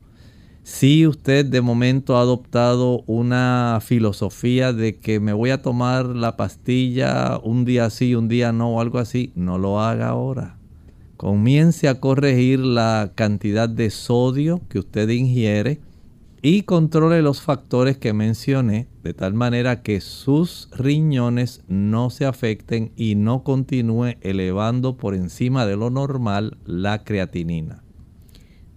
[SPEAKER 2] Si usted de momento ha adoptado una filosofía de que me voy a tomar la pastilla un día sí, un día no o algo así, no lo haga ahora comience a corregir la cantidad de sodio que usted ingiere y controle los factores que mencioné de tal manera que sus riñones no se afecten y no continúe elevando por encima de lo normal la creatinina.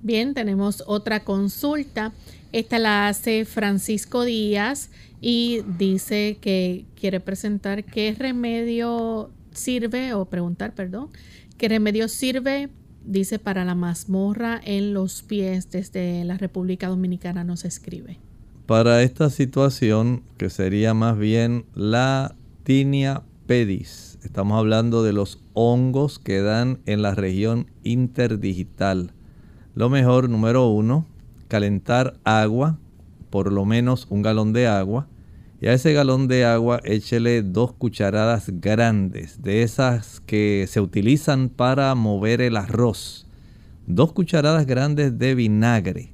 [SPEAKER 1] Bien, tenemos otra consulta. Esta la hace Francisco Díaz y dice que quiere presentar qué remedio sirve o preguntar, perdón, ¿Qué remedio sirve? Dice para la mazmorra en los pies desde la República Dominicana nos escribe.
[SPEAKER 2] Para esta situación, que sería más bien la tinea pedis, estamos hablando de los hongos que dan en la región interdigital. Lo mejor, número uno, calentar agua, por lo menos un galón de agua, y a ese galón de agua échele dos cucharadas grandes, de esas que se utilizan para mover el arroz. Dos cucharadas grandes de vinagre.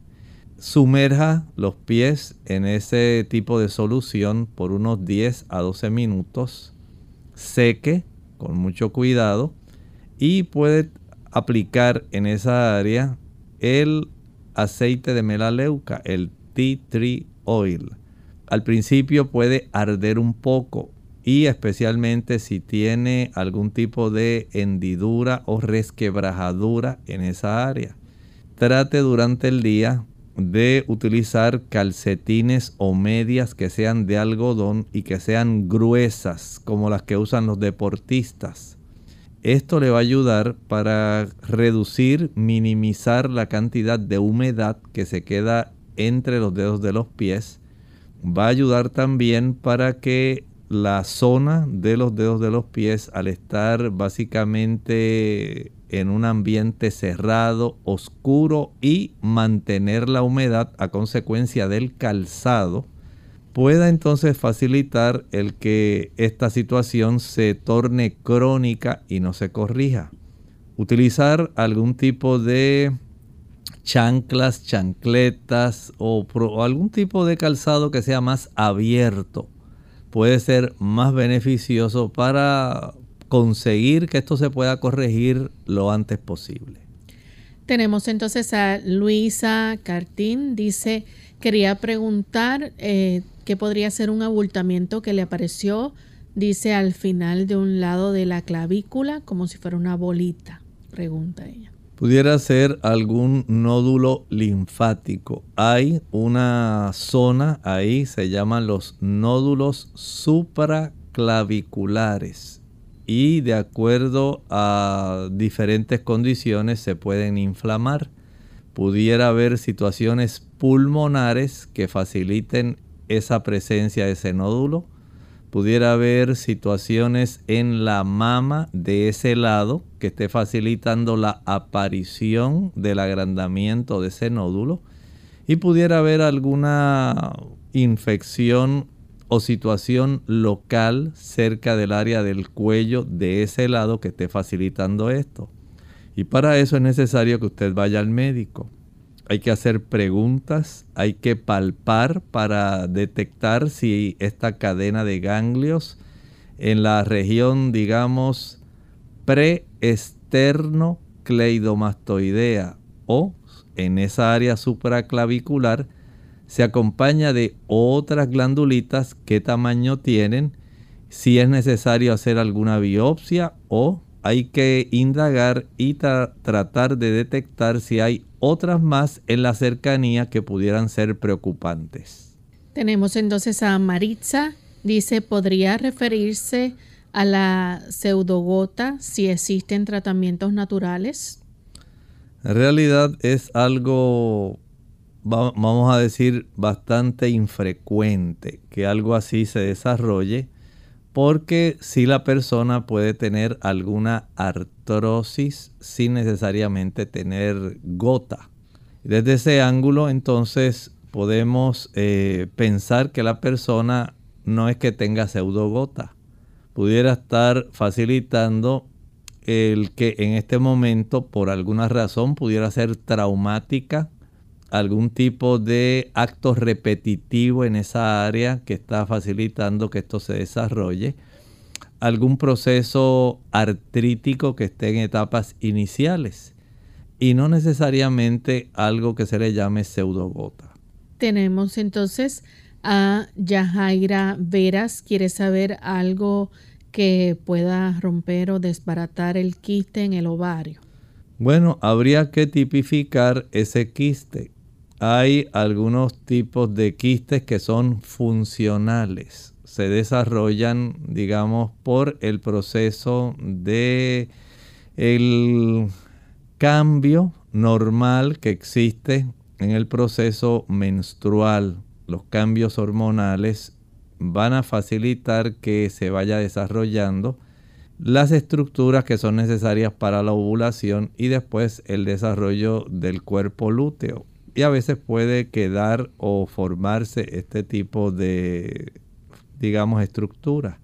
[SPEAKER 2] Sumerja los pies en ese tipo de solución por unos 10 a 12 minutos. Seque con mucho cuidado y puede aplicar en esa área el aceite de melaleuca, el tea tree oil. Al principio puede arder un poco y especialmente si tiene algún tipo de hendidura o resquebrajadura en esa área. Trate durante el día de utilizar calcetines o medias que sean de algodón y que sean gruesas como las que usan los deportistas. Esto le va a ayudar para reducir, minimizar la cantidad de humedad que se queda entre los dedos de los pies. Va a ayudar también para que la zona de los dedos de los pies, al estar básicamente en un ambiente cerrado, oscuro y mantener la humedad a consecuencia del calzado, pueda entonces facilitar el que esta situación se torne crónica y no se corrija. Utilizar algún tipo de chanclas, chancletas o, o algún tipo de calzado que sea más abierto puede ser más beneficioso para conseguir que esto se pueda corregir lo antes posible.
[SPEAKER 1] Tenemos entonces a Luisa Cartín, dice, quería preguntar eh, qué podría ser un abultamiento que le apareció, dice, al final de un lado de la clavícula, como si fuera una bolita, pregunta ella.
[SPEAKER 2] Pudiera ser algún nódulo linfático. Hay una zona ahí, se llaman los nódulos supraclaviculares y de acuerdo a diferentes condiciones se pueden inflamar. Pudiera haber situaciones pulmonares que faciliten esa presencia de ese nódulo. Pudiera haber situaciones en la mama de ese lado que esté facilitando la aparición del agrandamiento de ese nódulo. Y pudiera haber alguna infección o situación local cerca del área del cuello de ese lado que esté facilitando esto. Y para eso es necesario que usted vaya al médico. Hay que hacer preguntas, hay que palpar para detectar si esta cadena de ganglios en la región, digamos, preesterno cleidomastoidea o en esa área supraclavicular se acompaña de otras glandulitas, qué tamaño tienen, si es necesario hacer alguna biopsia o hay que indagar y tratar de detectar si hay otras más en la cercanía que pudieran ser preocupantes.
[SPEAKER 1] Tenemos entonces a Maritza, dice, ¿podría referirse a la pseudogota si existen tratamientos naturales?
[SPEAKER 2] En realidad es algo vamos a decir, bastante infrecuente que algo así se desarrolle, porque si la persona puede tener alguna artrosis sin necesariamente tener gota. Desde ese ángulo, entonces, podemos eh, pensar que la persona no es que tenga pseudogota. Pudiera estar facilitando el que en este momento, por alguna razón, pudiera ser traumática algún tipo de acto repetitivo en esa área que está facilitando que esto se desarrolle, algún proceso artrítico que esté en etapas iniciales y no necesariamente algo que se le llame pseudogota.
[SPEAKER 1] Tenemos entonces a Yajaira Veras, quiere saber algo que pueda romper o desbaratar el quiste en el ovario.
[SPEAKER 2] Bueno, habría que tipificar ese quiste hay algunos tipos de quistes que son funcionales. Se desarrollan, digamos, por el proceso de el cambio normal que existe en el proceso menstrual. Los cambios hormonales van a facilitar que se vaya desarrollando las estructuras que son necesarias para la ovulación y después el desarrollo del cuerpo lúteo y a veces puede quedar o formarse este tipo de, digamos, estructura.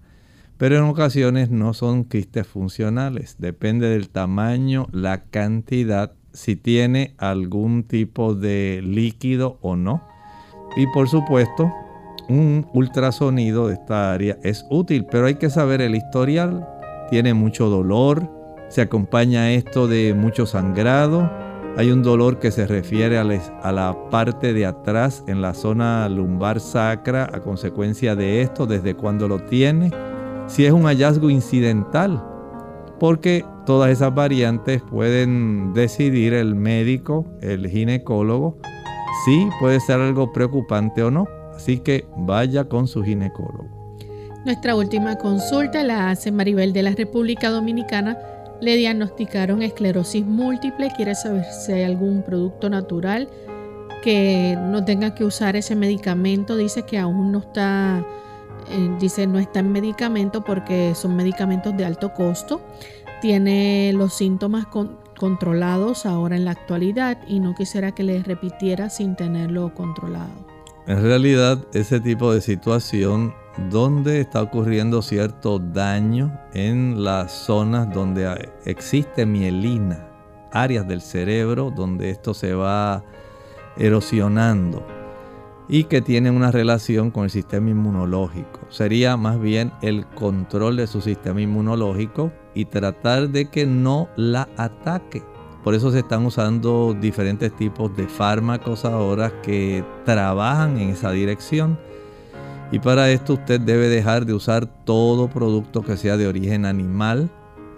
[SPEAKER 2] Pero en ocasiones no son quistes funcionales. Depende del tamaño, la cantidad, si tiene algún tipo de líquido o no. Y por supuesto, un ultrasonido de esta área es útil, pero hay que saber el historial. Tiene mucho dolor, se acompaña esto de mucho sangrado Hay un dolor que se refiere a la parte de atrás en la zona lumbar sacra a consecuencia de esto, desde cuando lo tiene. Si es un hallazgo incidental, porque todas esas variantes pueden decidir el médico, el ginecólogo, si puede ser algo preocupante o no. Así que vaya con su ginecólogo.
[SPEAKER 1] Nuestra última consulta la hace Maribel de la República Dominicana le diagnosticaron esclerosis múltiple, quiere saber si hay algún producto natural que no tenga que usar ese medicamento, dice que aún no está, eh, dice no está en medicamento porque son medicamentos de alto costo, tiene los síntomas controlados ahora en la actualidad y no quisiera que le repitiera sin tenerlo controlado.
[SPEAKER 2] En realidad ese tipo de situación donde está ocurriendo cierto daño en las zonas donde existe mielina, áreas del cerebro donde esto se va erosionando y que tiene una relación con el sistema inmunológico. Sería más bien el control de su sistema inmunológico y tratar de que no la ataque. Por eso se están usando diferentes tipos de fármacos ahora que trabajan en esa dirección y para esto usted debe dejar de usar todo producto que sea de origen animal,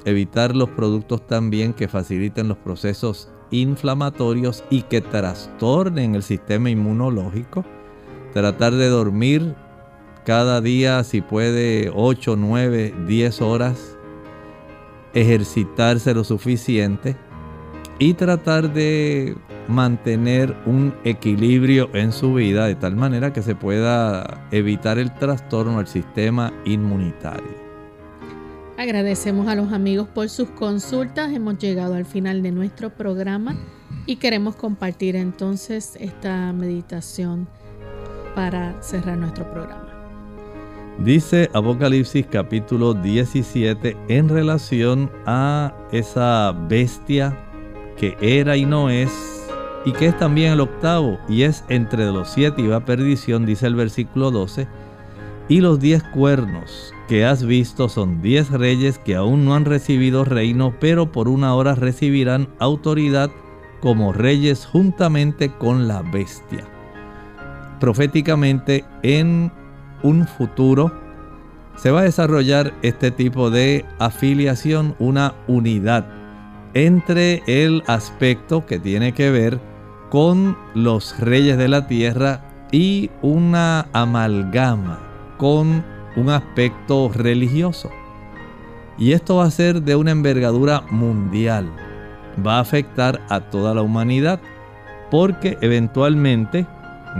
[SPEAKER 2] evitar los productos también que faciliten los procesos inflamatorios y que trastornen el sistema inmunológico, tratar de dormir cada día si puede 8, 9, 10 horas, ejercitarse lo suficiente. Y tratar de mantener un equilibrio en su vida de tal manera que se pueda evitar el trastorno al sistema inmunitario.
[SPEAKER 1] Agradecemos a los amigos por sus consultas. Hemos llegado al final de nuestro programa y queremos compartir entonces esta meditación para cerrar nuestro programa.
[SPEAKER 2] Dice Apocalipsis capítulo 17 en relación a esa bestia que era y no es y que es también el octavo, y es entre los siete y va perdición, dice el versículo 12, y los diez cuernos que has visto son diez reyes que aún no han recibido reino, pero por una hora recibirán autoridad como reyes juntamente con la bestia. Proféticamente, en un futuro se va a desarrollar este tipo de afiliación, una unidad entre el aspecto que tiene que ver con los reyes de la tierra y una amalgama con un aspecto religioso. Y esto va a ser de una envergadura mundial. Va a afectar a toda la humanidad porque eventualmente,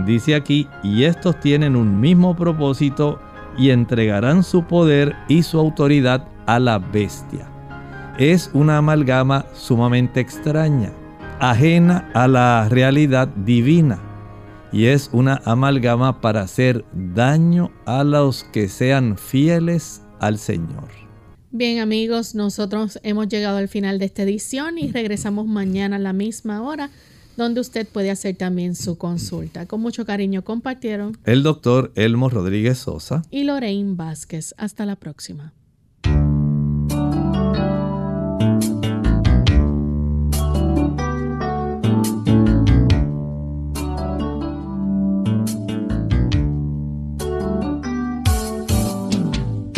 [SPEAKER 2] dice aquí, y estos tienen un mismo propósito y entregarán su poder y su autoridad a la bestia. Es una amalgama sumamente extraña ajena a la realidad divina y es una amalgama para hacer daño a los que sean fieles al Señor.
[SPEAKER 1] Bien amigos, nosotros hemos llegado al final de esta edición y regresamos mañana a la misma hora donde usted puede hacer también su consulta. Con mucho cariño compartieron
[SPEAKER 2] el doctor Elmo Rodríguez Sosa
[SPEAKER 1] y Lorraine Vázquez. Hasta la próxima.